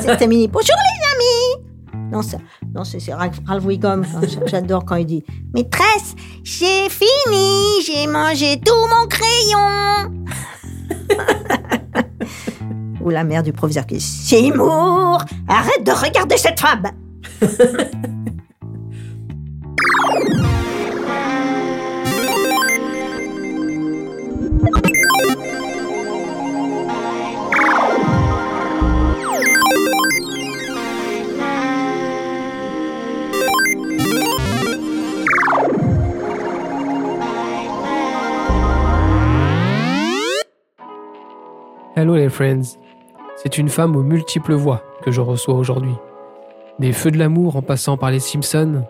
C'était mini. Bonjour les amis. Non, ça- non, c'est c'est Ralph, Ralph Wiggum. J- J'adore quand il dit Maîtresse, j'ai fini, j'ai mangé tout mon crayon. Ou la mère du proviseur qui dit Seymour, arrête de regarder cette femme. Hello les friends. C'est une femme aux multiples voix que je reçois aujourd'hui. Des feux de l'amour en passant par les Simpsons,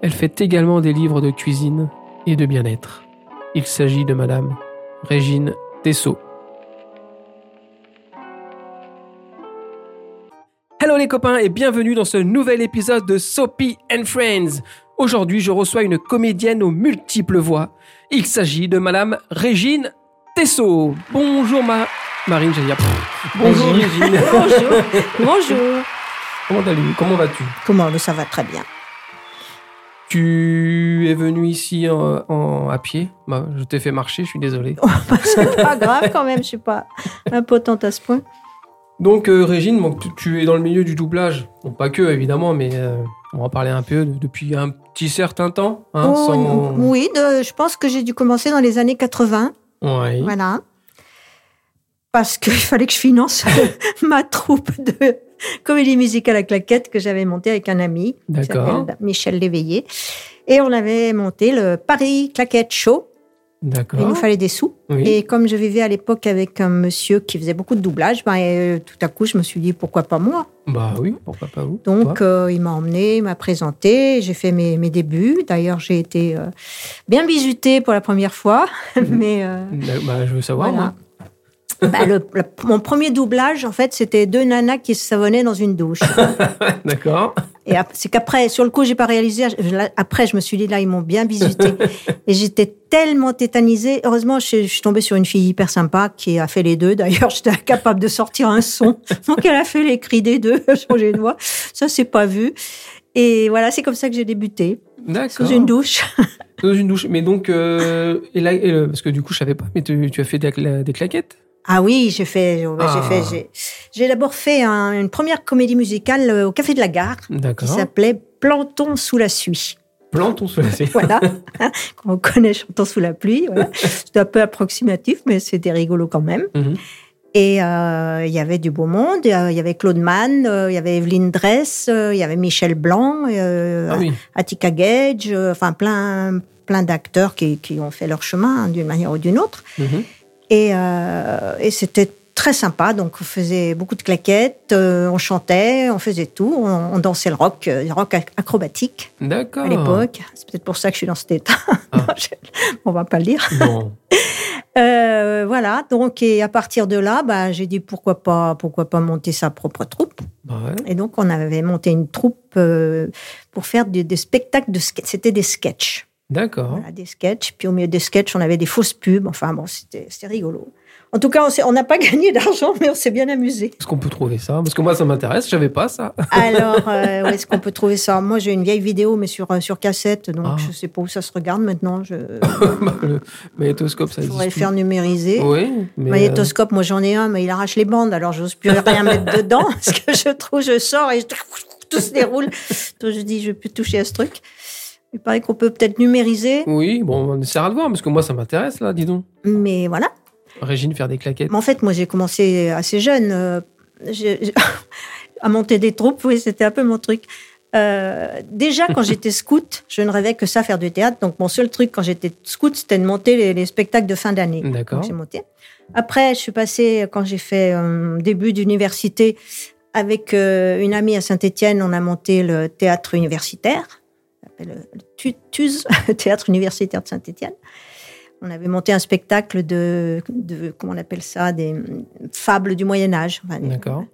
elle fait également des livres de cuisine et de bien-être. Il s'agit de Madame Régine Tessot. Hello les copains et bienvenue dans ce nouvel épisode de Soapy and Friends. Aujourd'hui, je reçois une comédienne aux multiples voix. Il s'agit de Madame Régine Tessot. Bonjour ma... Marine, dire... pff, Bonjour Régine. Bonjour. Bonjour. Comment allez-vous? Comment vas-tu? Comment Ça va très bien. Tu es venu ici en, en- à pied? Bah, Je t'ai fait marcher, je suis désolé. C'est pas grave quand même, je suis pas impotente à ce point. Donc euh, Régine, bon, tu, tu es dans le milieu du doublage. Bon, pas que évidemment, mais euh, on va en parler un peu de- depuis un petit certain temps. hein, Oh, sans- Oui, de- je pense que j'ai dû commencer dans les années 80. Ouais. Voilà. Parce qu'il fallait que je finance ma troupe de comédie musicale à claquettes que j'avais montée avec un ami. D'accord. Michel Léveillé. Et on avait monté le Paris Claquette Show. Il nous fallait des sous. Oui. Et comme je vivais à l'époque avec un monsieur qui faisait beaucoup de doublage, ben, euh, tout à coup, je me suis dit pourquoi pas moi? Bah oui, pourquoi pas vous? Donc, euh, il m'a emmené, il m'a présenté, j'ai fait mes, mes débuts. D'ailleurs, j'ai été euh, bien bisutée pour la première fois. Mais euh, Bah, je veux savoir, voilà. moi. Bah, le- le- mon premier doublage, en fait, c'était deux nanas qui se savonnaient dans une douche. D'accord. Et c'est qu'après, sur le coup, j'ai pas réalisé. Je- Après, je me suis dit, là, ils m'ont bien bisuté. Et j'étais tellement tétanisée. Heureusement, je, je suis tombée sur une fille hyper sympa qui a fait les deux. D'ailleurs, j'étais incapable de sortir un son. Donc, elle a fait les cris des deux, changer de voix. Ça, c'est pas vu. Et voilà, c'est comme ça que j'ai débuté. Sous une douche. Sous une douche. Mais donc, euh, et là, et le- parce que du coup, je savais pas, mais tu, tu as fait des, cla- des claquettes? Ah oui, j'ai fait, j'ai Ah. fait, j'ai, d'abord fait un- une première comédie musicale euh, au Café de la Gare qui s'appelait Planton sous la suie. Planton sous la Voilà, on connaît Chanton sous la pluie. Voilà. C'était un peu approximatif, mais c'était rigolo quand même. Mhm. Et euh, il y avait du beau monde. euh, Il y avait Claude Mann, euh, il y avait Evelyne Dress, il y avait Michel Blanc, Ah oui. Attica Gage, enfin plein, plein d'acteurs qui, qui ont fait leur chemin hein, d'une manière ou d'une autre. Mhm. Et, et c'était très sympa. Donc, on faisait beaucoup de claquettes, on chantait, on faisait tout. On, on dansait le rock, le rock ac- acrobatique D'accord. à l'époque. C'est peut-être pour ça que je suis dans cet état. Ah. Non, je- on va pas le dire. Bon. Euh, voilà. Donc, et à partir de là, bah, j'ai dit pourquoi pas, pourquoi pas monter sa propre troupe. Bah ouais. Et donc, on avait monté une troupe euh, pour faire des, des spectacles de sketch. C'était des sketchs. D'accord. Voilà, des sketchs. Puis au milieu des sketchs, on avait des fausses pubs. Enfin bon, c'était rigolo. En tout cas, on n'a pas gagné d'argent, mais on s'est bien amusé. Est-ce qu'on peut trouver ça? Parce que moi, ça m'intéresse, je savais pas ça. Alors, euh, où est-ce qu'on peut trouver ça? Moi, j'ai une vieille vidéo, mais sur, euh, sur cassette, donc Ah. je sais pas où ça se regarde maintenant. Je le magnétoscope, ça pourrais le existe. faire numériser. Oui, mais. euh, Magnétoscope, moi j'en ai un, mais il arrache les bandes, alors j'ose plus rien mettre dedans, parce que je trouve, je sors et je- tout se déroule. Donc je dis, je vais plus toucher à ce truc. Il paraît qu'on peut peut-être numériser, euh, Oui, bon, on essaiera de voir, parce que moi, ça m'intéresse, là, dis donc. mais voilà. Régine, faire des claquettes. En fait, moi, j'ai commencé assez jeune euh, à monter des troupes. Oui, c'était un peu mon truc. Euh, déjà, quand j'étais scout, je ne rêvais que ça, faire du théâtre. Donc, mon seul truc quand j'étais scout, c'était de monter les, les spectacles de fin d'année. D'accord. J'ai monté. Après, je suis passée, quand j'ai fait un début d'université, avec euh, une amie à Saint-Étienne, on a monté le théâtre universitaire. S'appelle le TUS, théâtre universitaire de Saint-Étienne. On avait monté un spectacle de, de comment on appelle ça, des fables du Moyen Âge. Enfin, D'accord.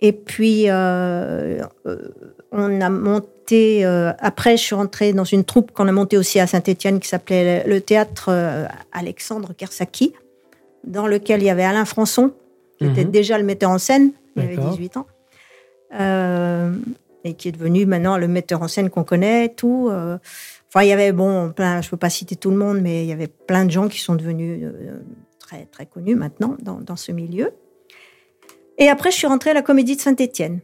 Et puis, euh, euh, on a monté. euh, après, je suis rentrée dans une troupe qu'on a montée aussi à Saint-Étienne qui s'appelait le théâtre euh, Alexandre Kersaki, dans lequel il y avait Alain Françon, qui était Mhm. déjà le metteur en scène, Il avait D'accord. 18 ans. Et qui est devenu maintenant le metteur en scène qu'on connaît, tout. euh. Enfin, il y avait, bon, plein, je ne peux pas citer tout le monde, mais il y avait plein de gens qui sont devenus euh, très, très connus maintenant dans, dans ce milieu. Et après, je suis rentrée à la Comédie de Saint-Étienne.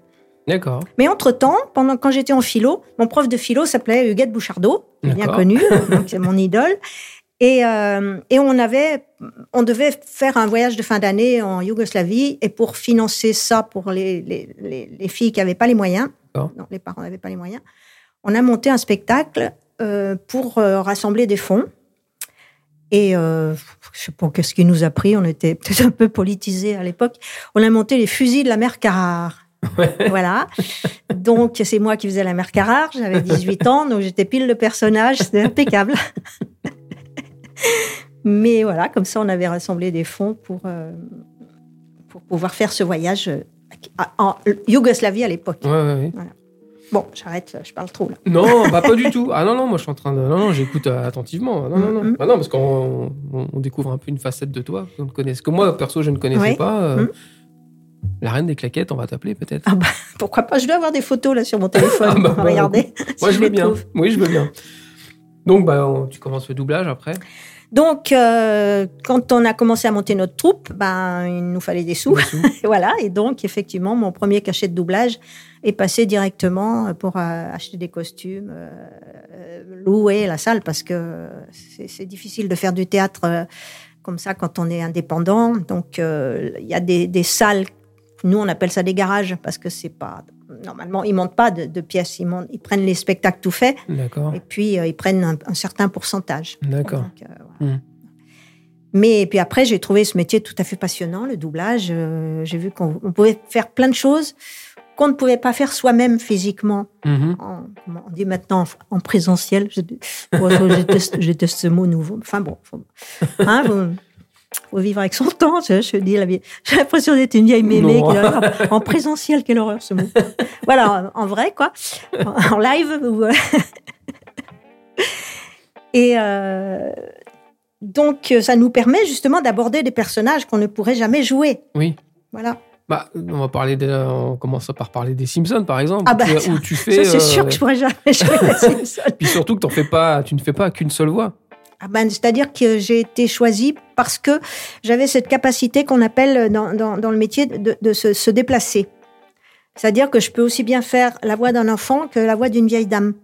D'accord. Mais entre-temps, pendant quand j'étais en philo, mon prof de philo s'appelait Huguette Bouchardot, bien connu, donc c'est mon idole. Et, euh, et on avait, on devait faire un voyage de fin d'année en Yougoslavie, et pour financer ça pour les, les, les, les filles qui n'avaient pas les moyens, non, les parents n'avaient pas les moyens, on a monté un spectacle euh, pour euh, rassembler des fonds. Et je sais pas qu'est-ce qui nous a pris, on était peut-être un peu politisés à l'époque. On a monté les fusils de la mer Carrare. Voilà. Donc, c'est moi qui faisais la mère Carrare. J'avais 18 ans, donc j'étais pile le personnage. C'était impeccable. Mais voilà, comme ça, on avait rassemblé des fonds pour, euh, pour pouvoir faire ce voyage euh, en Yougoslavie à l'époque. Ouais, ouais, ouais. Bon, j'arrête, je parle trop là. Non, bah pas du tout. Ah non, non, moi je suis en train de. Non, non, j'écoute euh, attentivement. Non, non, non. Mhm. Bah non, parce qu'on on, on découvre un peu une facette de toi qu'on ne connaisse. Que moi, perso, je ne connaissais Oui. pas. euh, Mhm. La reine des claquettes, on va t'appeler peut-être. Ah bah, pourquoi pas Je dois avoir des photos là sur mon téléphone. Ah bah, pour regarder. Moi, si je veux bien. trouve. Oui, je veux bien. Donc, bah, on- tu commences le doublage après? Donc, euh, quand on a commencé à monter notre troupe, ben, il nous fallait des sous. Voilà. Et donc, effectivement, mon premier cachet de doublage est passé directement pour euh, acheter des costumes, euh, euh, louer la salle, parce que c'est difficile de faire du théâtre euh, comme ça quand on est indépendant. Donc, euh, il y a des, des salles, nous on appelle ça des garages, parce que c'est pas. Normalement, ils montent pas de, de pièces, ils, montent, ils prennent les spectacles tout faits, et puis euh, ils prennent un, un certain pourcentage. D'accord. Euh, voilà. Mm. Mais puis après, j'ai trouvé ce métier tout à fait passionnant, le doublage. Euh, j'ai vu qu'on on pouvait faire plein de choses qu'on ne pouvait pas faire soi-même physiquement. Mhm. En, on dit maintenant en, en présentiel. Je, bon, je, déteste, je déteste ce mot nouveau. Enfin bon, faut, hein, faut vivre avec son temps. Je, je dis la vie. J'ai l'impression d'être une vieille mémé. Qui en présentiel, quelle horreur ce mot. voilà, en, en vrai quoi, en, en live. ou- Et euh, donc, ça nous permet justement d'aborder des personnages qu'on ne pourrait jamais jouer. Oui. Voilà. Bah, on va parler on commence par parler des Simpsons, par exemple. Ah bah, où, tu, fais. C'est euh, sûr que je pourrais jamais jouer les Simpsons. Puis surtout que t'en fais pas, tu ne fais pas qu'une seule voix. Ah ben, C'est-à-dire que j'ai été choisie parce que j'avais cette capacité qu'on appelle dans, dans, dans le métier de, de se, se déplacer. C'est-à-dire que je peux aussi bien faire la voix d'un enfant que la voix d'une vieille dame.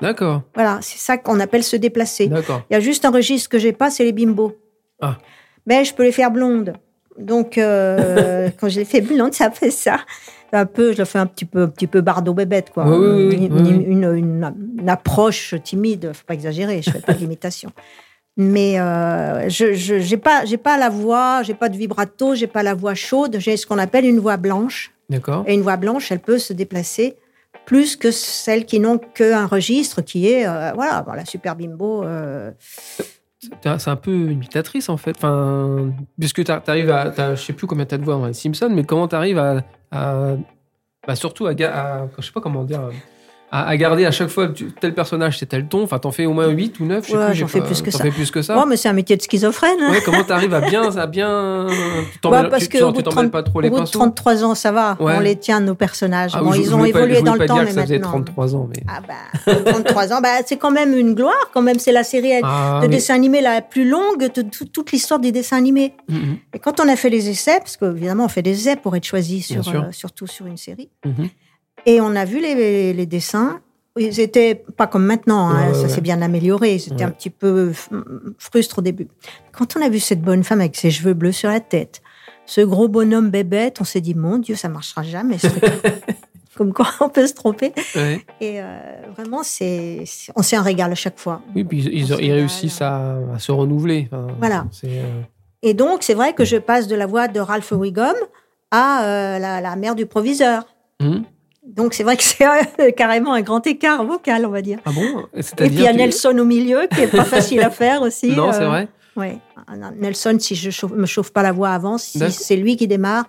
D'accord. Voilà, c'est ça qu'on appelle se déplacer. D'accord. Il y a juste un registre que j'ai pas, c'est les bimbos. Ah. Mais je peux les faire blondes. Donc, euh, quand je les fais blondes, ça fait ça. Un peu, je le fais un petit peu, un petit peu bardo bébête, quoi. Oui, oui, oui, une, oui, une- une- une- approche timide, faut pas exagérer, je fais pas d'imitation. Mais euh, je j'ai pas j'ai pas la voix, j'ai pas de vibrato, j'ai pas la voix chaude, j'ai ce qu'on appelle une voix blanche. D'accord. Et une voix blanche, elle peut se déplacer plus que celles qui n'ont qu'un registre qui est euh, voilà la super bimbo. euh, C'est un peu imitatrice en fait. Enfin, puisque tu arrives à. t'as- Je sais plus combien t'as de voix dans les Simpsons, mais comment tu arrives à. bah, surtout à, à- Je sais pas comment dire. À, à garder à chaque fois tel personnage, c'est tel ton. Enfin, t'en fais au moins 8 ou 9. Je sais Ouais, plus, j'en fais plus que ça. fais plus que ça. Ouais, mais c'est un métier de schizophrène. hein. Ouais, comment t'arrives à bien. À bien tu t'en mêles- parce tu- que au bout de t'emmêles 30 pas trop Au les bout de pinceaux. 33 ans, ça va. Ouais. On les tient, nos personnages. Ah, bon, je- ils je ont pas- évolué dans le temps, mais que ça faisait maintenant. 33 ans, mais. Ah bah, 33 ans, bah, c'est quand même une gloire, quand même. C'est la série Ah, de mais- dessins animés la plus longue de tout- toute l'histoire des dessins animés. Mhm, Et quand on a fait les essais, parce qu'évidemment, on fait des essais pour être choisi, euh, surtout sur une série, mhm. Et on a vu les, les dessins. Ils étaient pas comme maintenant, hein, Ouais, ça ouais. s'est bien amélioré. C'était Ouais. un petit peu f- frustre au début. Quand on a vu cette bonne femme avec ses cheveux bleus sur la tête, ce gros bonhomme bébête, on s'est dit, mon Dieu, ça marchera jamais. ce comme quoi, on peut se tromper. Ouais. Et euh, vraiment, c'est, on s'est un régal à chaque fois. Oui, puis ils, ils- ils réussissent à, à se renouveler. Enfin, Voilà. euh, Et donc, c'est vrai que je passe de la voix de Ralph Wiggum à euh, la, la mère du proviseur. mhm. Donc, c'est vrai que c'est euh, carrément un grand écart vocal, on va dire. Ah bon? Et puis, il y a Nelson au milieu, qui est pas facile à faire aussi. Non, euh, c'est vrai. Ouais. Ah, Nelson, si je chauffe, me chauffe pas la voix avant, si c'est lui qui démarre,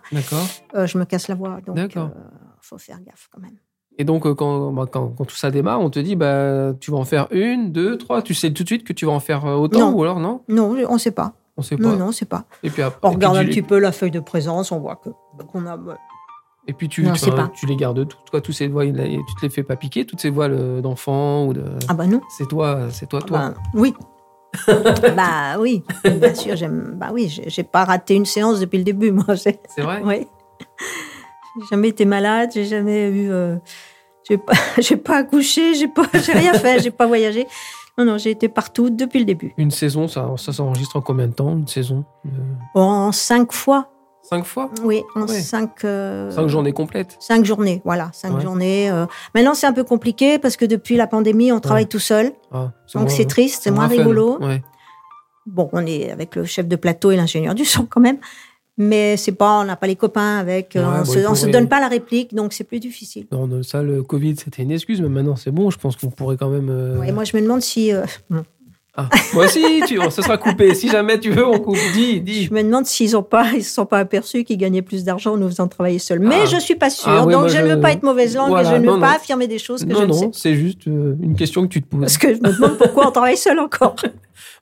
euh, je me casse la voix. Donc, D'accord. euh, faut faire gaffe quand même. Et donc, euh, quand, bah, quand, quand tout ça démarre, on te dit, bah, tu vas en faire une, deux, trois. Tu sais tout de suite que tu vas en faire euh, autant Non. ou alors non? Non, on ne sait pas. On sait pas. Non, non, on sait pas. Et puis après, On regarde un petit peu la feuille de présence, on voit que qu'on a. Et puis tu, Non, tu, tu les gardes toutes, toi, tous ces voiles, tu te les fais pas piquer, toutes ces voiles d'enfants ou de. Ah bah non. C'est toi, c'est toi, toi. Bah, oui. bah oui, bien sûr, j'aime. Bah oui, j'ai pas raté une séance depuis le début, moi. C'est vrai? Oui. J'ai jamais été malade, j'ai jamais eu. euh, j'ai pas, j'ai pas accouché, j'ai pas, j'ai rien fait, j'ai pas voyagé. Non, non, j'ai été partout depuis le début. Une saison, ça, ça s'enregistre en combien de temps Une saison Euh, En cinq fois, Cinq fois oui, en Ouais. cinq. euh, Cinq journées complètes. Cinq journées, voilà, cinq Ouais. journées. euh. Maintenant, c'est un peu compliqué parce que depuis la pandémie, on travaille tout seul. Ah, Donc c'est triste, c'est moins rigolo. Bon, on est avec le chef de plateau et l'ingénieur du son quand même. Mais c'est pas, on n'a pas les copains avec, euh, on, bon, se, donne pas la réplique, donc c'est plus difficile. Non, ça, le Covid, c'était une excuse, mais maintenant c'est bon. Je pense qu'on pourrait quand même. Et moi, je me demande si, Ah, moi aussi, tu, ça sera coupé. Si jamais tu veux, on coupe. Dis, dis. je me demande s'ils ont pas, ils se sont pas aperçus qu'ils gagnaient plus d'argent en nous faisant travailler seuls. Mais Ah. je suis pas sûre, Ah donc je, je- ne veux pas être mauvaise langue Voilà, et je ne non, veux pas non. affirmer des choses que je Non, ne sais. non, c'est juste euh, une question que tu te poses. Parce que je me demande pourquoi on travaille seul encore.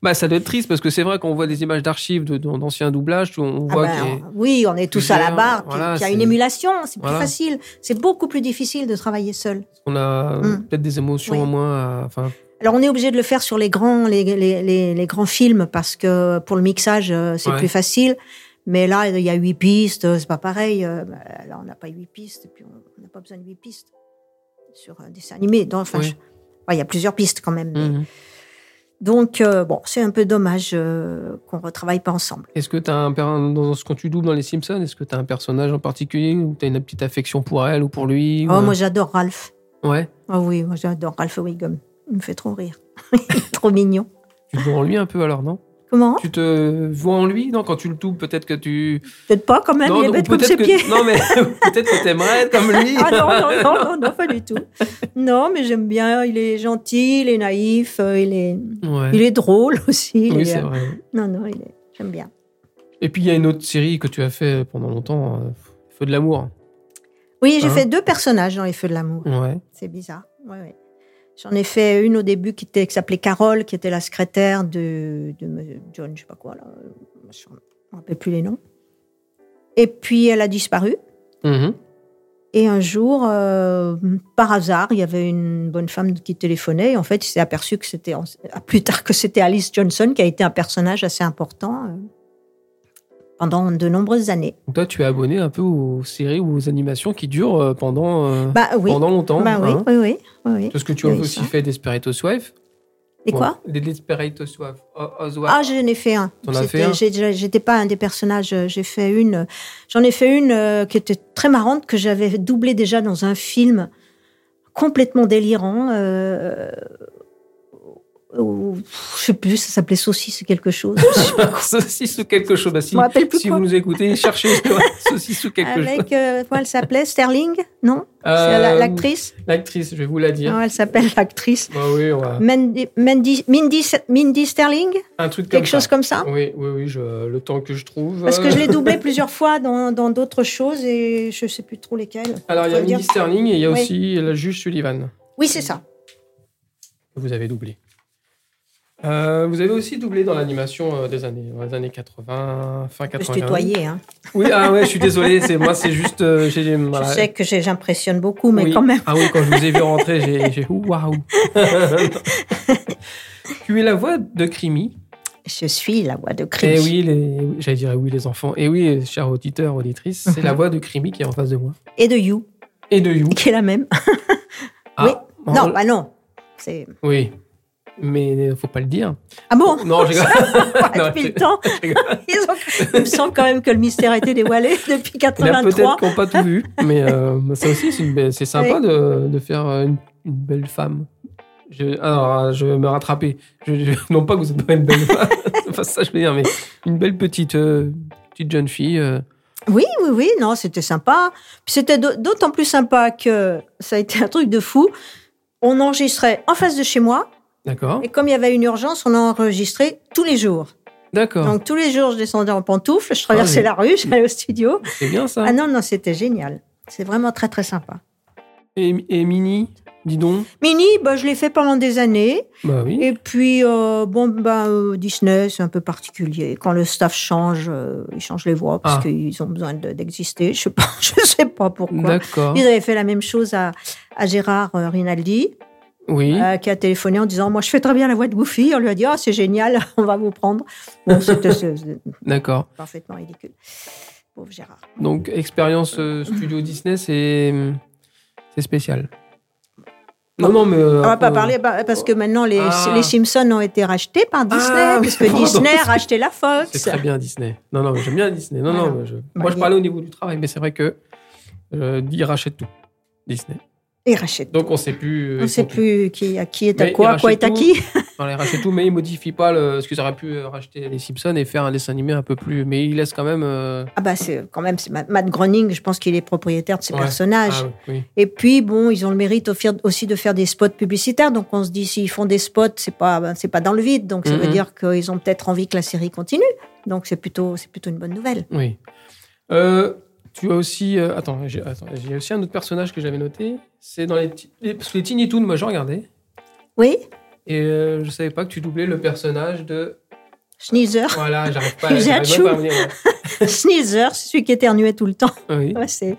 Bah, ça doit être triste parce que c'est vrai qu'on voit des images d'archives d'anciens doublages, on Ah voit a- oui, on est tous à la barre, voilà, qu'il y a une émulation, c'est plus voilà. facile. C'est beaucoup plus difficile de travailler seul. on a euh, Mm. peut-être des émotions Oui. en moins. à- Enfin, Alors on est obligé de le faire sur les grands, les, les, les, les grands films parce que pour le mixage euh, c'est Ouais. plus facile. Mais là il y a huit pistes, euh, c'est pas pareil. euh, bah, Là on n'a pas huit pistes et puis on n'a pas besoin de huit pistes sur un dessin animé. Donc, enfin, Oui. je- ouais, il y a plusieurs pistes quand même. mhm. Donc euh, bon, c'est un peu dommage euh, qu'on retravaille pas ensemble. Est-ce que tu as un dans ce quand tu doubles dans les Simpsons, est-ce que tu as un personnage en particulier ou tu as une petite affection pour elle ou pour lui Oh moi j'adore Ralph. Ouais. Oh oui, moi j'adore Ralph Wiggum. Il me fait trop rire. Il est trop mignon. Tu te vois en lui un peu alors, non? Comment? Tu te vois en lui, non? Quand tu le doubles, peut-être que tu. Peut-être pas quand même. non, il est bête comme ses que- pieds. Non, mais peut-être que t'aimerais être comme lui. Ah non, non, non, non, non, pas du tout. Non, mais j'aime bien. Il est gentil, il est naïf, euh, il est, Ouais. il est drôle aussi. Oui, est- c'est vrai. Non, non, il est, j'aime bien. Et puis il y a une autre série que tu as fait pendant longtemps, euh, Feu de l'amour. Oui, j'ai Hein? fait deux personnages dans Les Feux de l'amour. Ouais. C'est bizarre. Ouais, ouais. J'en ai fait une au début qui, était, qui s'appelait Carole, qui était la secrétaire de, de John, je sais pas quoi, là. Je ne me rappelle plus les noms. Et puis elle a disparu. Mhm. Et un jour, euh, par hasard, il y avait une bonne femme qui téléphonait. Et en fait, il s'est aperçu que c'était, plus tard, que c'était Alice Johnson, qui a été un personnage assez important euh, pendant de nombreuses années. Donc toi, tu es abonné un peu aux séries ou aux animations qui durent euh, pendant, euh, Bah oui. pendant longtemps. Bah oui, hein. oui, oui, oui, oui. Parce que tu as aussi ça. fait Desperate Housewives. Et quoi? Des Desperate Housewives. Ah, j'en ai fait un. T'en as fait un? J'étais pas un des personnages. euh, J'ai fait une. J'en ai fait une euh, qui était très marrante que j'avais doublée déjà dans un film complètement délirant. Euh, où- je sais plus, ça s'appelait Saucisse ou quelque chose. Quoi. Saucisse ou quelque chose. Bah, si plus quoi. vous nous écoutez, cherchez Saucisse ou quelque chose. Avec, euh, comment elle s'appelait? Sterling? Non? Euh, la- l'actrice? L'actrice, je vais vous la dire. Non, elle s'appelle l'actrice? Bah oui, va- Mandy, Mandy, Mindy, Mindy Sterling? Un truc comme Quelque ça. chose comme ça? Oui, oui, oui, je- le temps que je trouve. Parce que euh, je l'ai doublée plusieurs fois dans dans d'autres choses et je sais plus trop lesquelles. Alors, il y a Mindy Sterling et il y a Oui. aussi la juge Sullivan Oui, c'est ça. vous avez doublé. Euh, vous avez aussi doublé dans l'animation euh, des années, des années 80, fin Je peux 80. se tutoyer. Hein. Oui, ah ouais, je suis désolé, c'est moi, c'est juste. euh, voilà. Je sais que j'impressionne beaucoup, mais Oui. quand même. Ah oui, quand je vous ai vu rentrer, j'ai j'ai ouh, waouh. tu es la voix de Crimi. Je suis la voix de Chris. Et oui, les, j'allais dire oui les enfants. Et oui, chers auditeurs, auditrices, c'est la voix de Crimi qui est en face de moi. Et de You, Et de You. qui est la même. Ah, oui. Non, bah non. Oui. Mais faut pas le dire. Ah bon? Non, Non, Depuis le temps, ils ont... il me semble quand même que le mystère a été dévoilé depuis Il y en a 83. peut-être qui n'ont pas tout vu, mais euh, ça aussi, c'est, sympa de, de faire euh, une, une belle femme. Je, alors, je vais me rattraper. Je, je- non pas que vous n'êtes pas une belle femme, pas ça je veux dire, mais une belle petite, euh, petite jeune fille. euh. Oui, oui, oui, non, c'était sympa. C'était d'au- d'autant plus sympa que ça a été un truc de fou. On enregistrait en face de chez moi, D'accord. et comme il y avait une urgence, on enregistrait tous les jours. D'accord. Donc tous les jours, je descendais en pantoufles, je traversais oui. la rue, j'allais au studio. C'est bien ça. Ah non, non, c'était génial. C'est vraiment très, très sympa. Et, et Mini Dis donc. Mini, bah, je l'ai fait pendant des années. Bah oui. Et puis, euh, bon, bah, euh, Disney, c'est un peu particulier. Quand le staff change, euh, ils changent les voix parce Ah. qu'ils ont besoin de- d'exister. Je sais pas, je sais pas pourquoi. D'accord. Ils avaient fait la même chose à, à Gérard Rinaldi, Oui. euh, qui a téléphoné en disant Moi, je fais très bien la voix de Goofy. On lui a dit Ah, c'est génial, on va vous prendre. Bon, c'était D'accord. parfaitement ridicule. Pauvre Gérard. Donc, expérience euh, studio Disney, c'est spécial. Non, non, mais. euh, On va pas parler bah, parce que maintenant les, Ah. les Simpsons ont été rachetés par Disney, Ah, pardon. Disney a racheté la Fox. C'est très bien Disney. Non, non, j'aime bien Disney. Non, Voilà. non, Bah, moi je parlais au niveau du travail, mais c'est vrai que euh, ils rachètent tout. Disney. Ils rachètent. Donc on sait plus. euh, On ne sait tout. plus qui, à qui est à Mais quoi, quoi est à qui. Enfin, ils rachètent tout, mais ils modifient pas le. Parce qu'ils auraient pu euh, racheter les Simpsons et faire un dessin animé un peu plus. Mais ils laissent quand même. euh, Ah bah c'est quand même c'est Matt Groening, je pense qu'il est propriétaire de ces Ouais. personnages. Ah, oui. Et puis bon, ils ont le mérite au- aussi de faire des spots publicitaires, donc on se dit s'ils font des spots, c'est pas ben, c'est pas dans le vide, donc ça veut Mhm. dire qu'ils ont peut-être envie que la série continue. Donc c'est plutôt c'est plutôt une bonne nouvelle. Oui. Euh, tu as aussi. euh, attends, j'ai aussi un autre personnage que j'avais noté. C'est dans les, parce que les Tiny Toons, moi je regardais. Oui, Et euh, je savais pas que tu doublais le personnage de. Sneezer, Voilà, j'arrive pas, même pas à venir. ouais. Sneezer, c'est celui qui éternuait tout le temps. Oui. Ouais, c'est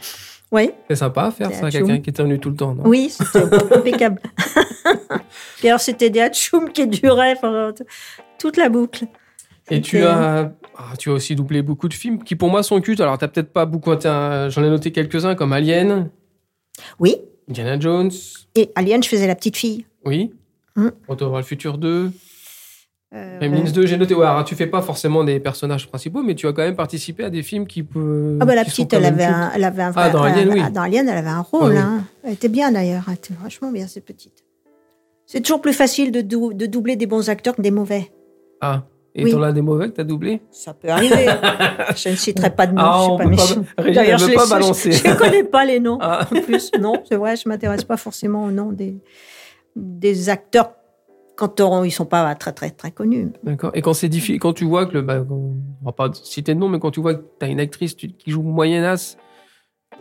oui, C'est sympa à faire ça, quelqu'un qui éternue tout le temps, non? Oui, c'était impeccable. Puis alors c'était des hatchoum qui duraient toute la boucle. Et tu as, ah, tu as aussi doublé beaucoup de films qui pour moi sont cultes. Alors t'as peut-être pas beaucoup, j'en ai noté quelques-uns comme Alien, Oui, Indiana Jones, et Alien, je faisais la petite fille. oui, Mm. Retour vers le futur 2, Euh, Gremlins 2, j'ai noté. Ouais, alors, tu fais pas forcément des personnages principaux, mais tu as quand même participé à des films qui peuvent. Ah bah la petite, elle avait, un, elle avait un. Ah, dans Alien, oui. Dans Alien, elle avait un rôle. Ah oui. hein. Elle était bien d'ailleurs. Elle était vachement bien, cette petite. C'est toujours plus facile de, dou- de doubler des bons acteurs que des mauvais. Ah, et Oui. t'en as des mauvais que t'as doublé Ça peut arriver. je ne citerai pas de nom. Ah, je mais pas- D'ailleurs, elle veut je ne connais pas les noms. Ah. En plus, non, c'est vrai, je m'intéresse pas forcément aux noms des, des acteurs quand ils sont pas très très très connus. D'accord. Et quand c'est difficile, quand tu vois que le, bah, on va pas citer de nom, mais quand tu vois que t'as une actrice tu- qui joue moyennasse,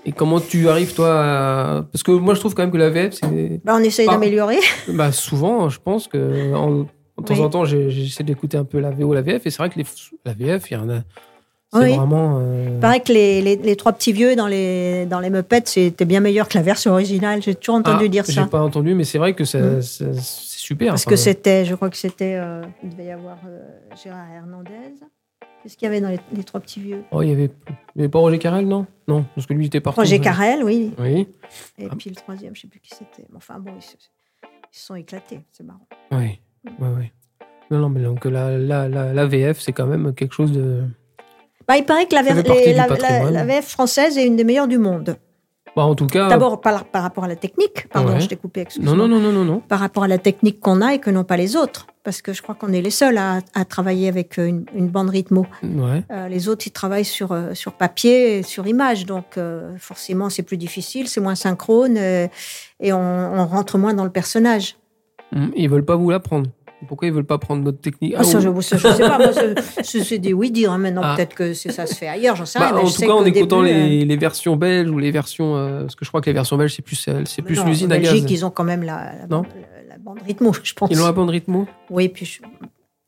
et comment tu arrives toi à... Parce que moi je trouve quand même que la VF, c'est Ben, on essaye Pas- d'améliorer. bah, souvent, je pense que en, de temps Oui. en temps, j'ai- j'essaie d'écouter un peu la VO, la VF, et c'est vrai que les, la VF, il y en a. C'est Oui. vraiment. euh, Il paraît que les, les, les trois petits vieux dans les, dans les Muppets, c'était bien meilleur que la version originale. J'ai toujours entendu ah, dire J'ai ça. pas entendu, mais c'est vrai que ça- Mm. ça- c'est super. Parce enfin, que c'était, je crois que c'était, euh, il devait y avoir euh, Gérard Hernandez. Qu'est-ce qu'il y avait dans les, les trois petits vieux? Oh, il y avait, il y avait pas Roger Carrel, non? Non, parce que lui il était partout. Roger Carrel, oui. Oui, Et Ah. puis le troisième, je sais plus qui c'était. Enfin bon, ils se, ils se sont éclatés, c'est marrant. oui, oui, oui. Non, non, mais donc la, la, la, la VF, c'est quand même quelque chose de. Bah, il paraît que la, ver- les- VF française est une des meilleures du monde. Bah, en tout cas. D'abord par, par rapport à la technique. Pardon, Ouais. je t'ai coupé, excuse-moi. Non, non, non, non, non. Par rapport à la technique qu'on a et que n'ont pas les autres. Parce que je crois qu'on est les seuls à, à travailler avec euh, une, une bande rythmo. Ouais. Euh, les autres, ils travaillent sur, euh, sur papier et sur image. Donc, euh, forcément, c'est plus difficile, c'est moins synchrone et on, on rentre moins dans le personnage. Mm, Ils veulent pas vous l'apprendre. Pourquoi ils veulent pas prendre notre technique? Ah, ça, ou- je, ça, je sais pas. Moi, c'est- des oui-dire. hein. Maintenant, Ah. peut-être que ça se fait ailleurs, j'en sais Bah, rien. en tout cas, en écoutant début, euh, les, versions belges ou les versions. euh, parce que je crois que les versions belges, c'est plus, euh, c'est plus l'usine en à gaz. Belgique, ils ont quand même la, la, Non? bande, la- la bande rythmo, je pense. Ils ont la bande rythmo? Oui, puis je-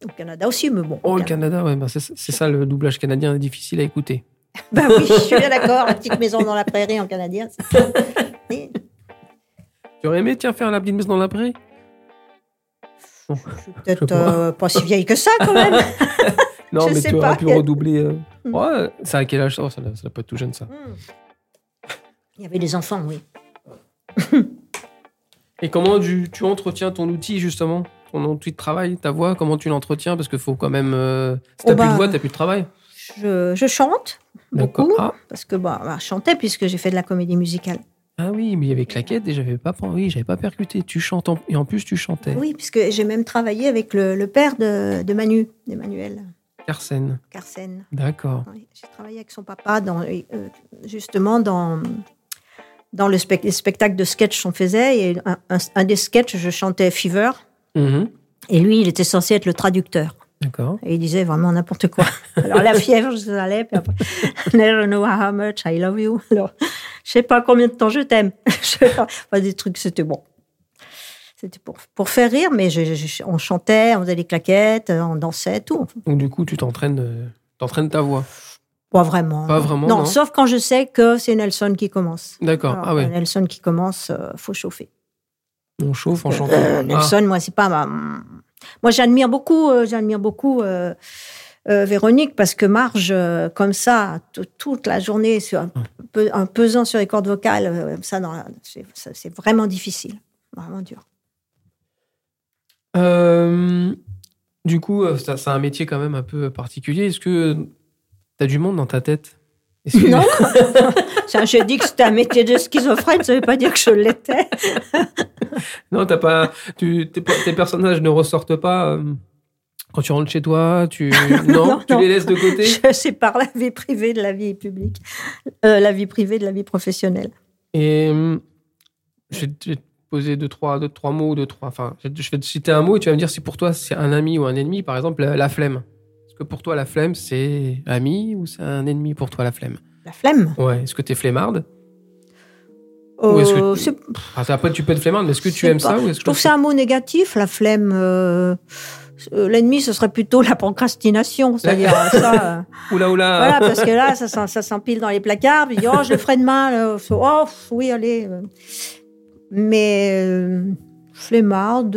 au Canada aussi, mais bon. Oh, le Canada. Ouais, bah, c'est ça le doublage canadien est difficile à écouter. Bah oui, je suis bien d'accord. La petite maison dans la prairie en canadien. Oui, Tu aurais aimé, tiens, faire la petite maison dans la prairie? Je suis peut-être euh, pas si vieille que ça, quand même. Non, Je mais sais tu aurais pas. pu redoubler. euh, Mm. Ouais, c'est à quel âge Oh, ça ça doit pas être tout jeune, ça. Hmm. Il y avait des enfants, oui. Et comment tu, tu entretiens ton outil, justement? Ton outil de travail, ta voix, comment tu l'entretiens? Parce qu'il faut quand même. euh, Si t'as Oh, plus de bah, voix, t'as plus de travail. Je, je chante beaucoup, Ah. parce que bah, bah, je chantais puisque j'ai fait de la comédie musicale. Ah oui, mais il y avait claquette et j'avais pas, oui, j'avais pas percuté. Tu chantes en- et en plus tu chantais. Oui, puisque j'ai même travaillé avec le, le père de, de Manu, d'Emmanuel Carsen. Carsen. D'accord. Oui, j'ai travaillé avec son papa dans, euh, justement dans, dans le spec- les spectacles de sketch qu'on faisait. Et un, un- un des sketchs, je chantais Fever. Mhm. Et lui, il était censé être le traducteur. D'accord. Et il disait vraiment n'importe quoi. Alors la fièvre, je allais, puis après, never know how much I love you. Alors, je sais pas combien de temps je t'aime. Enfin, des trucs, c'était bon. C'était pour, pour faire rire, mais je- je- on chantait, on faisait des claquettes, on dansait, tout. Donc du coup, tu t'entraînes, euh, t'entraînes ta voix? Pas vraiment. Pas vraiment, Non, non. sauf quand je sais que c'est Nelson qui commence. D'accord. Ah ouais. Nelson qui commence, euh, faut chauffer. On chauffe en chantant. Euh, Ah. Nelson, moi, c'est pas ma. Moi, j'admire beaucoup, euh, j'admire beaucoup euh, euh, Véronique parce que Marge, euh, comme ça, toute la journée, sur un, pesant sur les cordes vocales, ça, c'est vraiment difficile, vraiment dur. Du coup, c'est un métier quand même un peu particulier. Est-ce que tu as du monde dans ta tête? Que- Non. J'ai dit que c'était un métier de schizophrène, ça veut pas dire que je l'étais. Non, t'as pas. Tu, tes, tes personnages ne ressortent pas euh, quand tu rentres chez toi. Tu non, Non, tu non. les laisses de côté? Je sépare la vie privée de la vie publique, Euh, la vie privée de la vie professionnelle. Et euh, je vais te poser deux trois, deux, trois mots, deux, trois. Enfin, je je vais te citer un mot et tu vas me dire si pour toi c'est un ami ou un ennemi. Par exemple, la, la flemme. Est-ce que pour toi la flemme c'est ami ou c'est un ennemi pour toi la flemme? La flemme? Ouais. Est-ce que t'es flemmarde? Ou est-ce que Euh, tu- Enfin, Après, tu peux être flemmarde, mais est-ce que tu aimes pas. ça ou est-ce Je que trouve que c'est un mot négatif, la flemme. euh, euh, L'ennemi, ce serait plutôt la procrastination, c'est-à-dire ça. Oula oula. voilà, parce que là, ça, s'empile dans les placards. Puis, oh, je le ferai demain. là. Oh, oui, allez. Mais euh, flemmarde.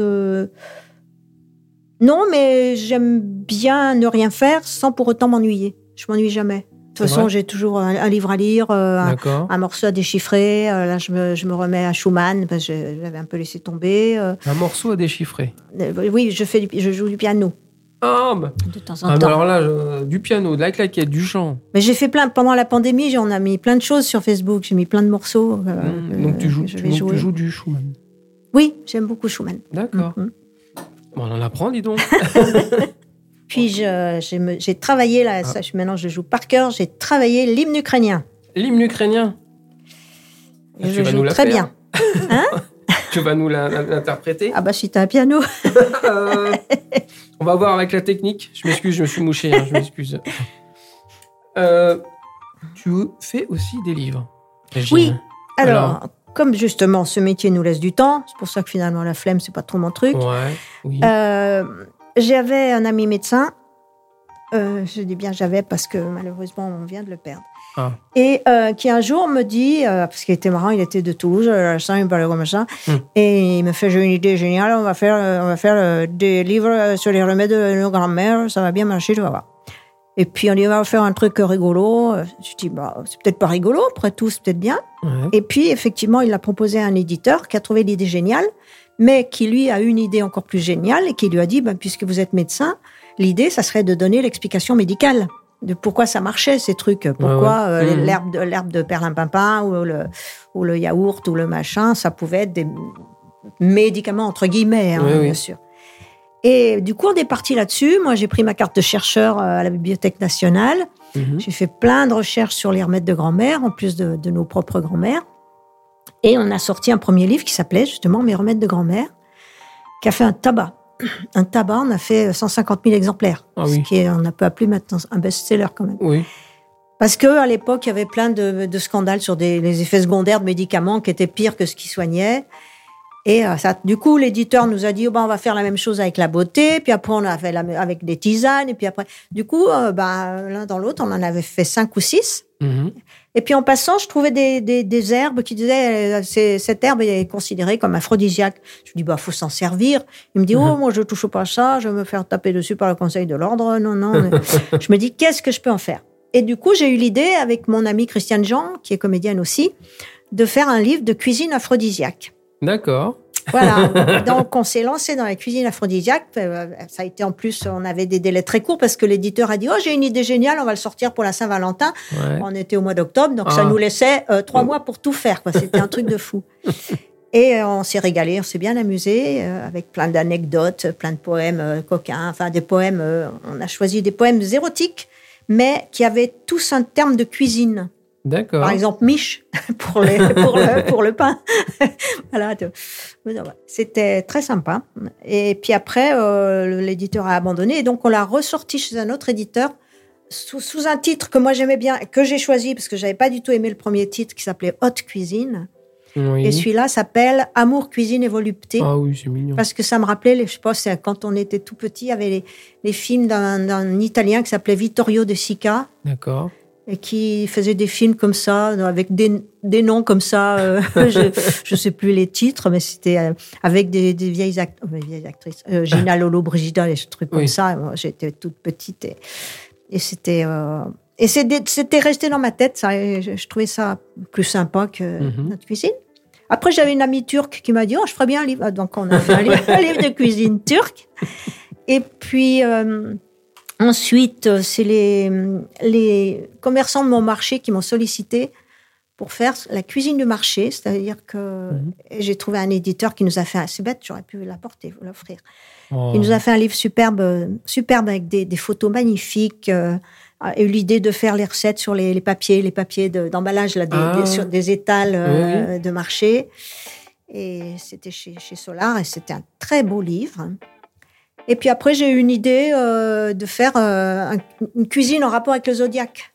Non, mais j'aime bien ne rien faire sans pour autant m'ennuyer. Je m'ennuie jamais. De toute façon, j'ai toujours un, un livre à lire, euh, un, morceau à déchiffrer. Euh, là, je me, je me remets à Schumann parce que j'avais un peu laissé tomber. euh. Un morceau à déchiffrer. Oui, je, fais du- je joue du piano Ah, bah, de temps en ah, temps. alors là, je- du piano, de la claquette, du chant. Mais j'ai fait plein, pendant la pandémie, on a mis plein de choses sur Facebook. J'ai mis plein de morceaux. euh, Mmh, donc tu joues, tu, donc joues du Schumann. Oui, j'aime beaucoup Schumann. D'accord. Mhm. Bon, on en apprend, dis donc. Puis j'ai travaillé, là, je- maintenant je joue par cœur, j'ai travaillé l'hymne ukrainien. L'hymne ukrainien. Ah, je joue très faire. bien. Tu vas nous l'interpréter. Ah bah si t'as un piano. Euh, on va voir avec la technique. Je m'excuse, je me suis mouché. hein, je m'excuse. Euh, tu fais aussi des livres. Régine. Oui. Alors, Alors. comme justement ce métier nous laisse du temps, c'est pour ça que finalement la flemme, c'est pas trop mon truc. Ouais. Oui. Euh, j'avais un ami médecin. Euh, je dis bien j'avais parce que malheureusement on vient de le perdre. Ah. Et euh, qui un jour me dit, euh, parce qu'il était marrant, il était de Toulouse, il me parlait comme ça, Hmm. et il me fait j'ai une idée géniale, on va faire, on va faire des livres sur les remèdes de nos grands-mères, ça va bien marcher, tu vas voir. Et puis on dit on va faire un truc rigolo. Je dis bah c'est peut-être pas rigolo, après tout c'est peut-être bien. Ouais. Et puis, effectivement, il l'a proposé à un éditeur qui a trouvé l'idée géniale, mais qui, lui, a une idée encore plus géniale et qui lui a dit, ben, puisque vous êtes médecin, l'idée, ça serait de donner l'explication médicale de pourquoi ça marchait, ces trucs. Pourquoi ouais. euh, Mhm. l'herbe de, l'herbe de perlimpinpin ou le, ou le yaourt ou le machin, ça pouvait être des médicaments, entre guillemets, hein, Oui, oui. bien sûr. Et du coup, on est parti là-dessus. Moi, j'ai pris ma carte de chercheur euh, à la Bibliothèque nationale. Mhm. J'ai fait plein de recherches sur les remèdes de grand-mère, en plus de, de nos propres grand-mères. Et on a sorti un premier livre qui s'appelait justement Mes remèdes de grand-mère, qui a fait un tabac. Un tabac, on a fait 150 000 exemplaires. Ah oui. Ce qui est, on a peu appelé maintenant un best-seller quand même. Oui. Parce que à l'époque, il y avait plein de, de scandales sur des, les effets secondaires de médicaments qui étaient pires que ce qui soignait. Et euh, ça, du coup, l'éditeur nous a dit, oh, ben, on va faire la même chose avec la beauté. Puis après, on a fait la, avec des tisanes. Et puis après, du coup, euh, ben, l'un dans l'autre, on en avait fait cinq ou six. Mhm. Et puis en passant, je trouvais des, des, des herbes qui disaient euh, cette herbe est considérée comme aphrodisiaque. Je dis bah faut s'en servir. Il me dit oh moi je touche pas à ça, je vais me faire taper dessus par le Conseil de l'ordre. Non non. je me dis qu'est-ce que je peux en faire? Et du coup j'ai eu l'idée avec mon amie Christiane Jean qui est comédienne aussi de faire un livre de cuisine aphrodisiaque. D'accord. Voilà. Donc, on s'est lancé dans la cuisine aphrodisiaque. Euh, Ça a été en plus, on avait des délais très courts parce que l'éditeur a dit, oh, j'ai une idée géniale, on va le sortir pour la Saint-Valentin. Ouais. On était au mois d'octobre, donc ça Ah. nous laissait euh, trois mois pour tout faire. C'était un truc de fou. Et euh, on s'est régalé, on s'est bien amusé euh, avec plein d'anecdotes, plein de poèmes euh, coquins, enfin des poèmes. euh, on a choisi des poèmes érotiques, mais qui avaient tous un terme de cuisine. D'accord. Par exemple, miche pour, les, pour, le, pour le pain. voilà. C'était très sympa. Et puis après, euh, l'éditeur a abandonné. Et donc, on l'a ressorti chez un autre éditeur sous, sous un titre que moi j'aimais bien, que j'ai choisi parce que j'avais pas du tout aimé le premier titre qui s'appelait Haute Cuisine. Oui. Et celui-là s'appelle Amour, cuisine et volupté. Ah oui, c'est mignon. Parce que ça me rappelait, les- je pense, quand on était tout petit, il y avait les, les films d'un Italien qui s'appelait Vittorio De Sica D'accord. Et qui faisait des films comme ça, avec des, des noms comme ça. euh, je je sais plus les titres, mais c'était euh, avec des, des vieilles, act- vieilles actrices. Euh, Gina Lolo Brigida, des trucs comme Oui. ça. Moi, J'étais toute petite et, et c'était euh, et c'était resté dans ma tête. Ça, et je, je trouvais ça plus sympa que Mhm. notre cuisine. Après, j'avais une amie turque qui m'a dit, oh, je ferais bien un livre. Ah, Donc, on a fait un livre, un livre de cuisine turque. Et puis, ensuite, euh, c'est les, les commerçants de mon marché qui m'ont sollicité pour faire la cuisine du marché. C'est-à-dire que Mhm. j'ai trouvé un éditeur qui nous a fait, un- c'est bête, j'aurais pu l'apporter, vous l'offrir. Oh. Il nous a fait un livre superbe, euh, superbe avec des, des photos magnifiques. euh, eu l'idée de faire les recettes sur les, les papiers, les papiers de- d'emballage là, des, Ah. des- sur des étals euh, de marché. Et c'était chez, chez Solar et c'était un très beau livre. Et puis après, j'ai eu une idée euh, de faire euh, un- une cuisine en rapport avec le zodiaque.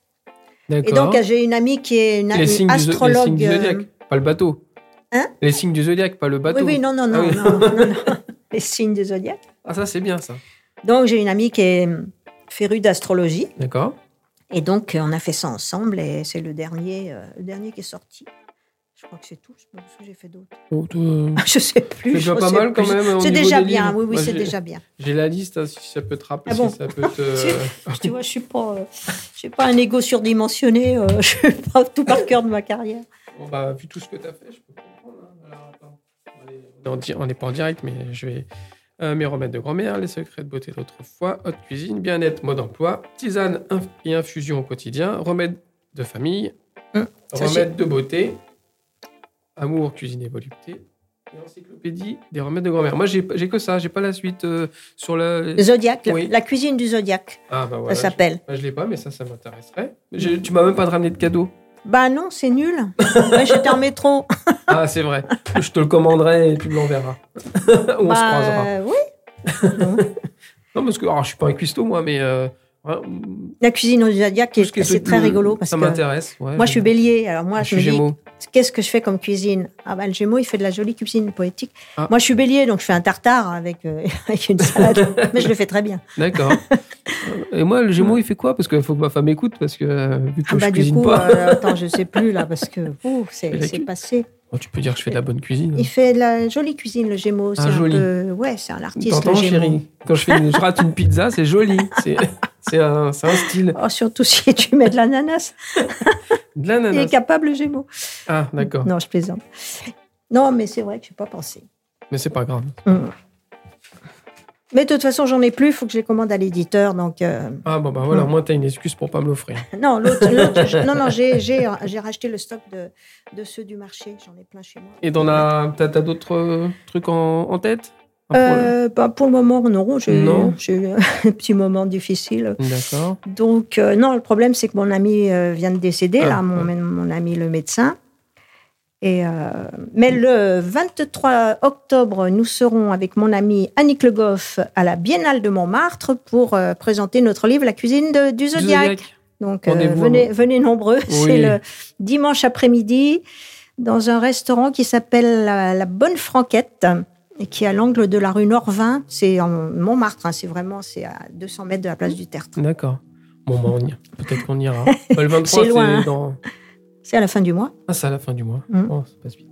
Et donc, j'ai une amie qui est une, du, zo- les astrologue. signes du euh, zodiaque, pas le bateau. Hein Les signes du zodiaque, pas le bateau. oui, oui, non, non, non, Ah oui. non, non, non. les signes du zodiaque. Ah, ça, c'est bien, ça. Donc, j'ai une amie qui est férue d'astrologie. D'accord. Et donc, on a fait ça ensemble et c'est le dernier, euh, le dernier qui est sorti. Je crois que c'est tout. Je sais pas ce que j'ai fait d'autre. Oh, toi, Je sais plus. C'est déjà pas mal quand même. au C'est déjà bien. livres. Oui, oui, c'est déjà bien. J'ai la liste, hein, si ça peut te rappeler, Ah bon si ça peut te. Tu vois, je suis pas, euh, j'ai pas un ego surdimensionné. euh, je suis pas tout par cœur de ma carrière. Bon, bah, vu tout ce que tu as fait, je peux comprendre. hein. Alors, attends. Allez, on n'est pas en direct, mais je vais. Euh, mes remèdes de grand-mère, les secrets de beauté d'autrefois, haute cuisine, bien-être, mode emploi, tisane inf- et infusion au quotidien, remèdes de famille, Hum, ça, remèdes de beauté, amour, cuisine et volupté, et encyclopédie des remèdes de grand-mère. Moi, j'ai que ça, j'ai pas la suite euh, sur le. Le zodiaque, la- Oui. la cuisine du zodiaque, Ah, bah voilà. ça s'appelle. Je, bah, je l'ai pas, mais ça, ça m'intéresserait. Tu m'as même pas ramené de cadeau. Bah non, c'est nul. Ouais, J'étais en métro. Ah, c'est vrai. Je te le commanderai et tu me l'enverras. Ou on bah, se croisera. oui. Non, parce que alors, je suis pas un cuistot, moi, mais euh, ouais, La cuisine du zodiaque, ce c'est très rigolo parce ça m'intéresse. ouais. moi, je suis bélier. Alors moi, je je me suis dis, Gémeaux. qu'est-ce que je fais comme cuisine? Ah bah le Gémeaux, il fait de la jolie cuisine poétique. Ah. Moi, je suis bélier, donc je fais un tartare avec, euh, avec une salade. Mais je le fais très bien. D'accord. et moi, le Gémeaux, il fait quoi? Parce qu'il faut que ma femme écoute, parce que euh, vu que Ah je bah du cuisine coup, pas. euh, attends, je sais plus là parce que c'est passé. Oh, tu peux dire que je fais de la bonne cuisine. Il fait de la jolie cuisine, le Gémeaux. C'est Ah, un joli. peu, ouais, c'est un artiste. T'entends, chérie Quand je, fais une- je rate une pizza, c'est joli. C'est c'est un, c'est un style. Oh, surtout si tu mets de l'ananas. De Il est l'ananas. capable, le Gémeaux. Ah, d'accord. Non, je plaisante. Non, mais c'est vrai que je n'ai pas pensé. Mais c'est pas grave. Hum. Mais de toute façon, j'en ai plus. Il faut que je les commande à l'éditeur. Donc, euh, Ah, bon, bah voilà, au Mm. moins, t'as une excuse pour pas me l'offrir. non, l'autre, non, non, j'ai, j'ai, j'ai racheté le stock de, de ceux du marché. J'en ai plein chez moi. Et t'en as, t'as, d'autres euh, trucs en, en tête? Euh, bah, pour le moment, non. J'ai, Non? j'ai eu un petit moment difficile. D'accord. Donc, euh, non, le problème, c'est que mon ami vient de décéder, Ah, là, mon, ah. mon ami le médecin. Et, euh, mais le 23 octobre, nous serons avec mon ami Annick Le Goff à la Biennale de Montmartre pour euh, présenter notre livre La cuisine de- du Zodiac. Donc, euh, venez, nombreux. Oui. C'est le dimanche après-midi dans un restaurant qui s'appelle la, La Bonne Franquette et qui est à l'angle de la rue Norvin. C'est en Montmartre. hein, c'est vraiment c'est à 200 mètres de la place du Tertre. D'accord. Bon, bah, peut-être qu'on ira. Bah, le 23, C'est loin, hein. dans... C'est à la fin du mois. Ah, c'est à la fin du mois. Mm. Oh, ça passe vite.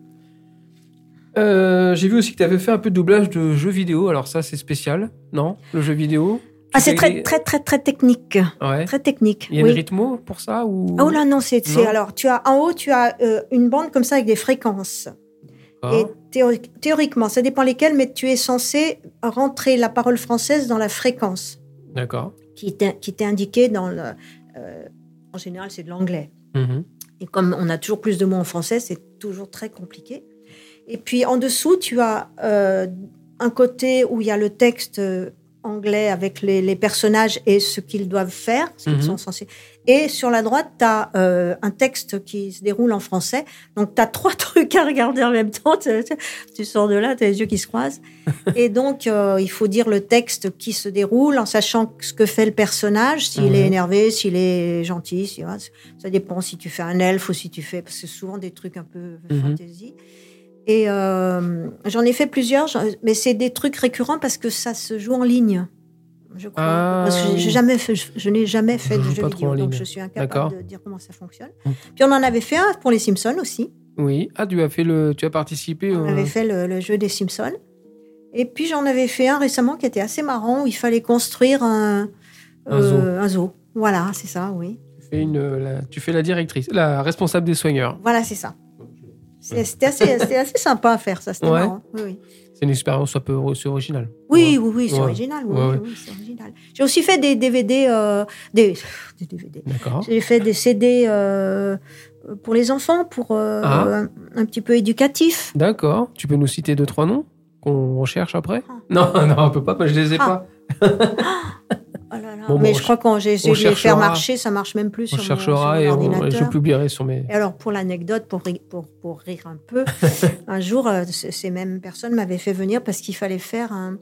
Euh, J'ai vu aussi que tu avais fait un peu de doublage de jeux vidéo. Alors, ça, c'est spécial, non? Le jeu vidéo? Ah, c'est très, des- très, très, très technique. Ouais. Très technique. Il y a oui. une rythmo pour ça ou... Oh là, non, c'est. Alors, tu as, en haut, tu as euh, une bande comme ça avec des fréquences. Ah, Et théori- théoriquement, ça dépend lesquelles, mais tu es censé rentrer la parole française dans la fréquence D'accord. qui t'est indiquée dans le. euh, en général, c'est de l'anglais. Mhm. Et comme on a toujours plus de mots en français, c'est toujours très compliqué. Et puis en dessous, tu as euh, un côté où il y a le texte euh, anglais avec les, les personnages et ce qu'ils doivent faire, ce qu'ils Mhm. sont censés. Et sur la droite, tu as un texte qui se déroule en français. Donc, tu as trois trucs à regarder en même temps. Tu, sors de là, tu as les yeux qui se croisent. et donc, euh, il faut dire le texte qui se déroule en sachant ce que fait le personnage, s'il est énervé, s'il est gentil. ça dépend si tu fais un elfe ou si tu fais... Parce que c'est souvent des trucs un peu mhm. fantasy. Et euh, j'en ai fait plusieurs, mais c'est des trucs récurrents parce que ça se joue en ligne je crois. Parce que j'ai ah. jamais fait, je, n'ai jamais fait de jeu vidéo, donc je suis incapable de dire comment ça fonctionne. Hum. Puis on en avait fait un pour les Simpsons aussi. Oui. Ah, tu as fait le, tu as participé. On avait fait le, jeu des Simpsons. Et puis j'en avais fait un récemment qui était assez marrant où il fallait construire un, un, euh, zoo. Voilà, c'est ça, oui. Tu fais, une, tu fais la directrice, la responsable des soigneurs. Voilà, c'est ça. C'était assez, assez, sympa à faire, ça. C'était marrant. Oui, oui une expérience un peu originale. Oui, oui, oui, c'est original. J'ai aussi fait des DVD, euh, des, des, DVD. J'ai fait des CD euh, pour les enfants, pour euh, ah. un, petit peu éducatif. D'accord. Tu peux nous citer deux trois noms qu'on recherche après? Ah. Non, non, on peut pas, parce que je les ai ah. pas. Oh mais je crois que quand j'ai essayé de les faire marcher, ça marche même plus on sur cherchera et je publierai sur mes. Et alors, pour l'anecdote, pour, pour, pour, rire un peu, un jour, euh, ces mêmes personnes m'avaient fait venir parce qu'il fallait faire un,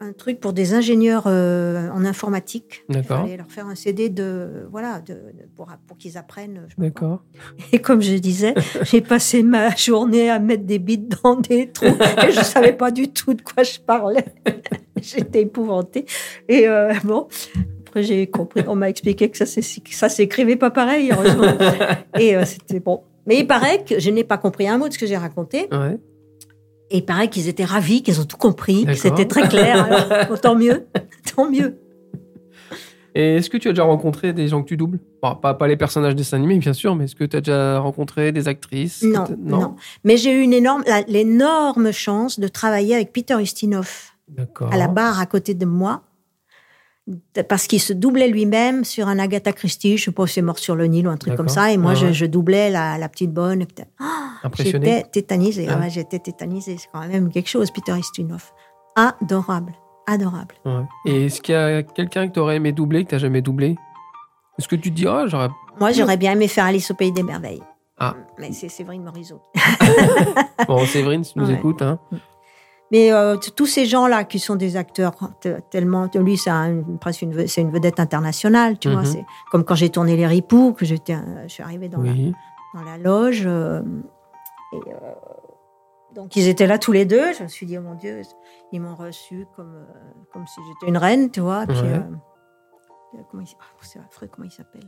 un, truc pour des ingénieurs euh, en informatique. Il fallait leur faire un CD de, voilà, de, pour, pour qu'ils apprennent. D'accord. Et comme je disais, j'ai passé ma journée à mettre des bits dans des trous et je ne savais pas du tout de quoi je parlais. J'étais épouvantée. Et euh, bon, après, j'ai compris, on m'a expliqué que ça s'écrivait pas pareil, heureusement. et euh, c'était bon. Mais il paraît que je n'ai pas compris un mot de ce que j'ai raconté. Et il paraît qu'ils étaient ravis, qu'ils ont tout compris, que c'était très clair. tant mieux, tant mieux. Et est-ce que tu as déjà rencontré des gens que tu doubles? Pas, pas les personnages des dessins animés, bien sûr, mais est-ce que tu as déjà rencontré des actrices? Non, non, Mais j'ai eu une énorme, l'énorme chance de travailler avec Peter Ustinov. À la barre à côté de moi parce qu'il se doublait lui-même sur un Agatha Christie, je sais pas, c'est mort sur le Nil ou un truc comme ça, et moi je, doublais la, petite bonne. Oh, j'étais tétanisée, ah. j'étais tétanisée, c'est quand même quelque chose, Peter Ustinov. Adorable, adorable. Et est-ce qu'il y a quelqu'un que tu aurais aimé doubler, que tu n'as jamais doublé? Est-ce que tu te diras, j'aurais... Moi j'aurais bien aimé faire Alice au Pays des Merveilles. Ah. Mais c'est Séverine Morisot. bon, Séverine, si tu nous écoutes, hein. Mais euh, tous ces gens-là qui sont des acteurs tellement, lui, c'est presque une, c'est une vedette internationale, tu vois. Mhm. C'est comme quand j'ai tourné Les Ripoux, que j'étais, je suis arrivée dans, la, dans la loge. Euh, et, euh, donc ils étaient là tous les deux. Je me suis dit, oh mon Dieu, ils m'ont reçu comme, comme si j'étais une reine, tu vois. Puis, comment il, oh, c'est affreux, comment il s'appelle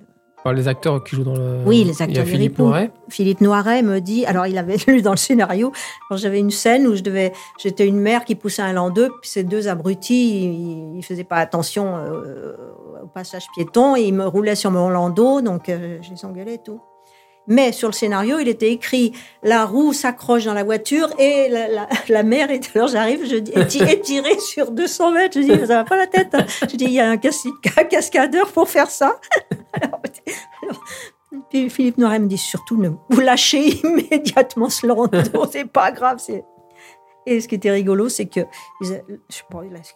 les acteurs qui jouent dans le. Oui, les acteurs. Philippe Noiret. Philippe Noiret me dit. Alors, il avait lu dans le scénario. Quand j'avais une scène où je devais, j'étais une mère qui poussait un landau, puis ces deux abrutis, ils, ne faisaient pas attention euh, au passage piéton et ils me roulaient sur mon landau, donc euh, je les engueulais et tout. Mais sur le scénario, il était écrit la roue s'accroche dans la voiture et la, la, la mère est. Alors j'arrive, je dis étiré sur 200 mètres. Je dis ça va pas la tête. Hein. Je dis il y a un, cascadeur pour faire ça. Puis Philippe Noiret me dit surtout ne vous lâchez immédiatement ce landau, c'est pas grave. Et ce qui était rigolo, c'est que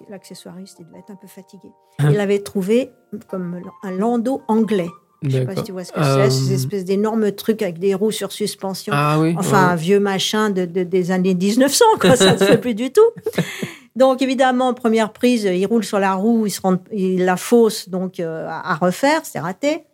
l'accessoiriste, il devait être un peu fatigué. Hein? Il avait trouvé comme un landau anglais. Je sais pas si tu vois ce que c'est, ces euh, espèces d'énormes trucs avec des roues sur suspension. Ah oui, enfin, un vieux machin de, des années 1900, quoi, ça ne se fait plus du tout. Donc, évidemment, première prise, il roule sur la roue, il, se rend, il la fausse, donc euh, à refaire, c'est raté.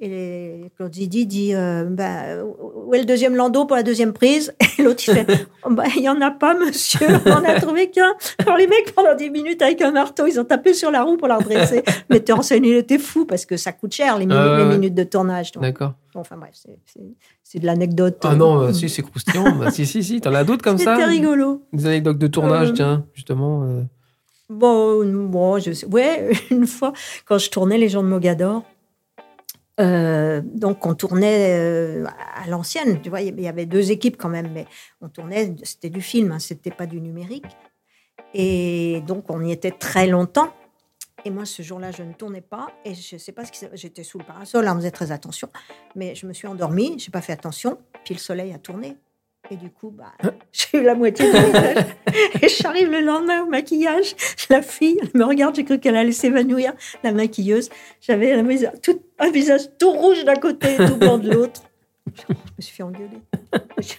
Et Claude Zidi dit euh, bah, Où est le deuxième landau pour la deuxième prise? Et l'autre, il fait bah, Il n'y en a pas, monsieur, on a trouvé qu'un. Alors, les mecs, pendant 10 minutes, avec un marteau, ils ont tapé sur la roue pour la redresser. Le metteur en scène, il était fou parce que ça coûte cher, les, minutes, de tournage. D'accord. enfin, bref, c'est de l'anecdote. Ah non, euh, si, c'est croustillant. bah, si, si, si, t'en as d'autres comme ça? C'était rigolo. Des anecdotes de tournage, euh, tiens, justement. Bon, bon, je sais. Ouais, une fois, quand je tournais Les gens de Mogador, euh, donc on tournait euh, à l'ancienne, tu vois, il y avait deux équipes quand même, mais on tournait, c'était du film, hein, c'était pas du numérique. Et donc on y était très longtemps. Et moi, ce jour-là, je ne tournais pas. Et je ne sais pas ce qui J'étais sous le parasol, on faisait très attention. Mais je me suis endormie, je n'ai pas fait attention. Puis le soleil a tourné. Et du coup, bah, j'ai eu la moitié du visage. Et j'arrive le lendemain au maquillage. La fille, elle me regarde, j'ai cru qu'elle allait s'évanouir. La maquilleuse, j'avais un visage tout, un visage tout rouge d'un côté et tout blanc de l'autre. Je me suis fait engueuler. C'est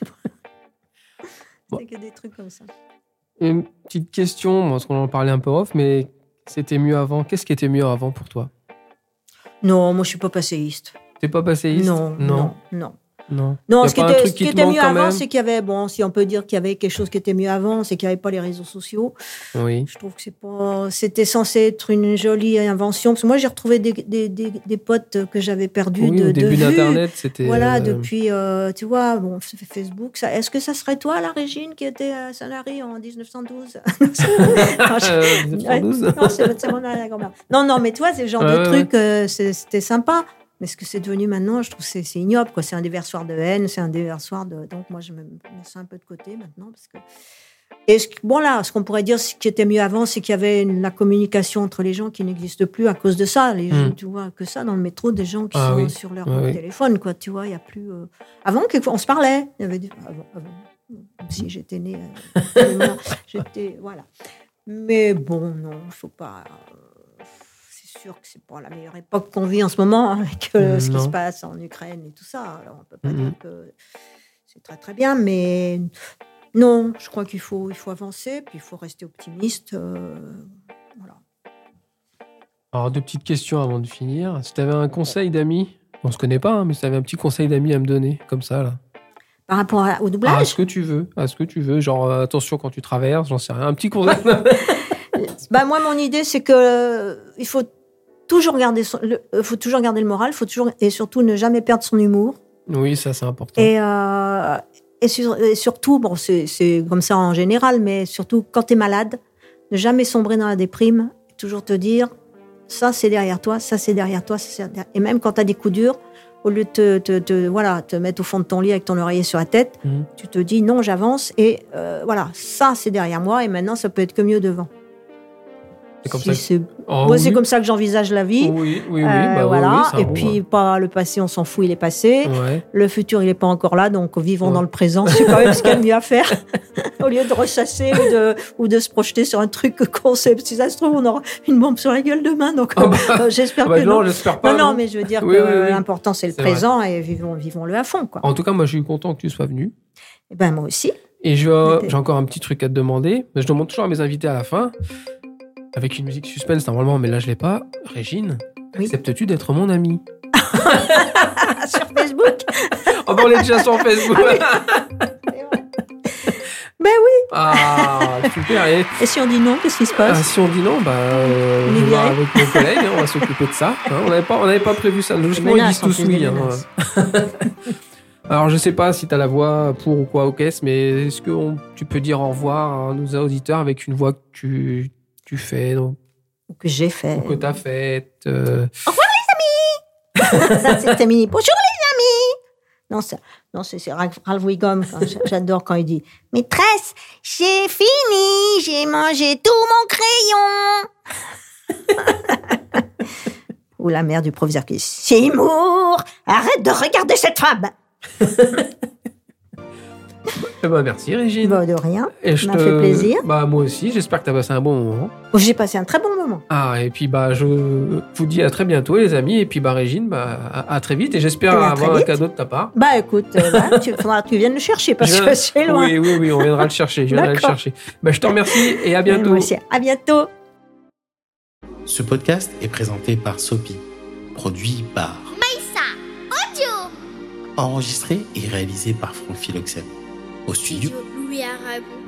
que des trucs comme ça. Une petite question, parce qu'on en parlait un peu off, mais c'était mieux avant. Qu'est-ce qui était mieux avant pour toi? Non, moi je suis pas passéiste. T'es pas passéiste? Non, non, non. Non. Non, a ce qui était, ce qui mieux avant, c'est qu'il y avait, bon, si on peut dire qu'il y avait quelque chose qui était mieux avant, c'est qu'il n'y avait pas les réseaux sociaux. Oui. Je trouve que c'est pas, c'était censé être une jolie invention. Parce que moi, j'ai retrouvé des, des, des, des potes que j'avais perdus Oui, de, au début d'Internet, c'était. Voilà, euh, depuis, euh, tu vois, bon, Facebook. Ça, est-ce que ça serait toi, la Régine, qui était à Saint-Lary en 1912 Non, je- euh, 1912. non, c'est mon grand-mère. Non, non, mais toi, c'est le genre de ouais, truc, euh, c'était sympa. Mais ce que c'est devenu maintenant, je trouve c'est c'est ignoble. quoi. C'est un déversoir de haine, c'est un déversoir de. Donc, moi, je me mets ça un peu de côté maintenant. Parce que... Et ce, bon, là, ce qu'on pourrait dire, ce qui était mieux avant, c'est qu'il y avait une- la communication entre les gens qui n'existe plus à cause de ça. Les gens, Mm. tu vois, que ça dans le métro, des gens qui Ah sont oui. sur leur oui. téléphone, quoi. Tu vois, il y a plus. euh, Avant, on se parlait. Il y avait des- avant, avant. Si j'étais née. euh, j'étais. Voilà. Mais bon, non, il faut pas. euh, sûr que c'est pas la meilleure époque qu'on vit en ce moment hein, avec euh, ce qui se passe en Ukraine et tout ça. Alors on peut pas dire que c'est très très bien, mais non, je crois qu'il faut il faut avancer, puis il faut rester optimiste. euh, voilà. Alors, deux petites questions avant de finir. Si tu avais un conseil d'amis, on se connaît pas, hein, mais si tu avais un petit conseil d'amis à me donner, comme ça, là. Par rapport à- au Ah, à doublage, ce que tu veux, à ce que tu veux. Genre, euh, attention quand tu traverses, j'en sais rien. Un petit conseil. bah moi mon idée c'est que euh, il faut toujours garder son, le, euh, faut toujours garder le moral, faut toujours et surtout ne jamais perdre son humour. oui, ça, c'est important. Et, euh, et, sur- et surtout, bon, c'est comme ça en général, mais surtout quand tu es malade, ne jamais sombrer dans la déprime, toujours te dire ça c'est derrière toi, ça c'est derrière toi, ça, c'est derrière- et même quand tu as des coups durs, au lieu de te, te- te- voilà, te mettre au fond de ton lit avec ton oreiller sur la tête, Mhm. tu te dis non, j'avance et euh, voilà, ça c'est derrière moi et maintenant ça peut être que mieux devant. C'est comme Si ça. c'est- Oh, moi, oui. c'est comme ça que j'envisage la vie. Oui, oui, oui. Euh, bah voilà. oui, et bon, puis, pas le passé, on s'en fout, il est passé. Ouais. Le futur, il n'est pas encore là, donc vivons Ouais. dans le présent. C'est quand même ce qu'il y a de mieux à faire. Au lieu de ressasser ou de, ou de se projeter sur un truc qu'on sait. Si ça se trouve, on aura une bombe sur la gueule demain. Donc, Ah bah, euh, j'espère Ah bah que non, non. j'espère pas. Non, non, mais je veux dire que l'important, c'est le vrai. présent et vivons, vivons-le à fond. Quoi. En tout cas, moi, je suis content que tu sois venu. Et ben, moi aussi. Et j'ai encore un petit truc à te demander. Je demande toujours à mes invités à la fin. Avec une musique suspense normalement, mais là je l'ai pas. Régine, Oui. acceptes-tu d'être mon ami? Ah, sur Facebook. Oh, on est déjà sur Facebook. ben oui. Ah, super. Et Et si on dit non, qu'est-ce qui se ah, passe si on dit non, bah, euh, On je vais avec mon collègue, hein, on va s'occuper de ça. hein. on n'avait pas, on pas prévu ça. Logiquement, ils disent en tous oui. hein. Alors, je sais pas si tu as la voix pour ou quoi au caisse, mais est-ce que on- tu peux dire au revoir à nos auditeurs avec une voix que tu, tu fais, donc, Ou que j'ai fait. que tu as faite euh, Ça, c'est terminé. Bonjour les amis. Non, c'est, non, c'est, c'est Ralph, Ralph Wiggum. J'adore quand il dit Maîtresse, j'ai fini, j'ai mangé tout mon crayon. Ou la mère du proviseur qui dit Seymour, arrête de regarder cette femme. Eh ben, merci Régine. Bon, de rien. Et je m'a te- fait plaisir. Bah, moi aussi, j'espère que tu as passé un bon moment. Oh, J'ai passé un très bon moment. Ah, et puis bah, je vous dis à très bientôt, les amis. Et puis bah, Régine, bah, à, à très vite. Et j'espère Eh avoir un cadeau de ta part. Bah écoute, euh, tu, faudra que tu viennes le chercher parce Je que c'est loin. Oui, oui, oui, on viendra le chercher. Je viendrai le D'accord. chercher. Bah, je te remercie et à bientôt. moi aussi. À bientôt. Ce podcast est présenté par Sopi, produit par Enregistré et réalisé par Franck Philoxène. Au studio Louis Aragon.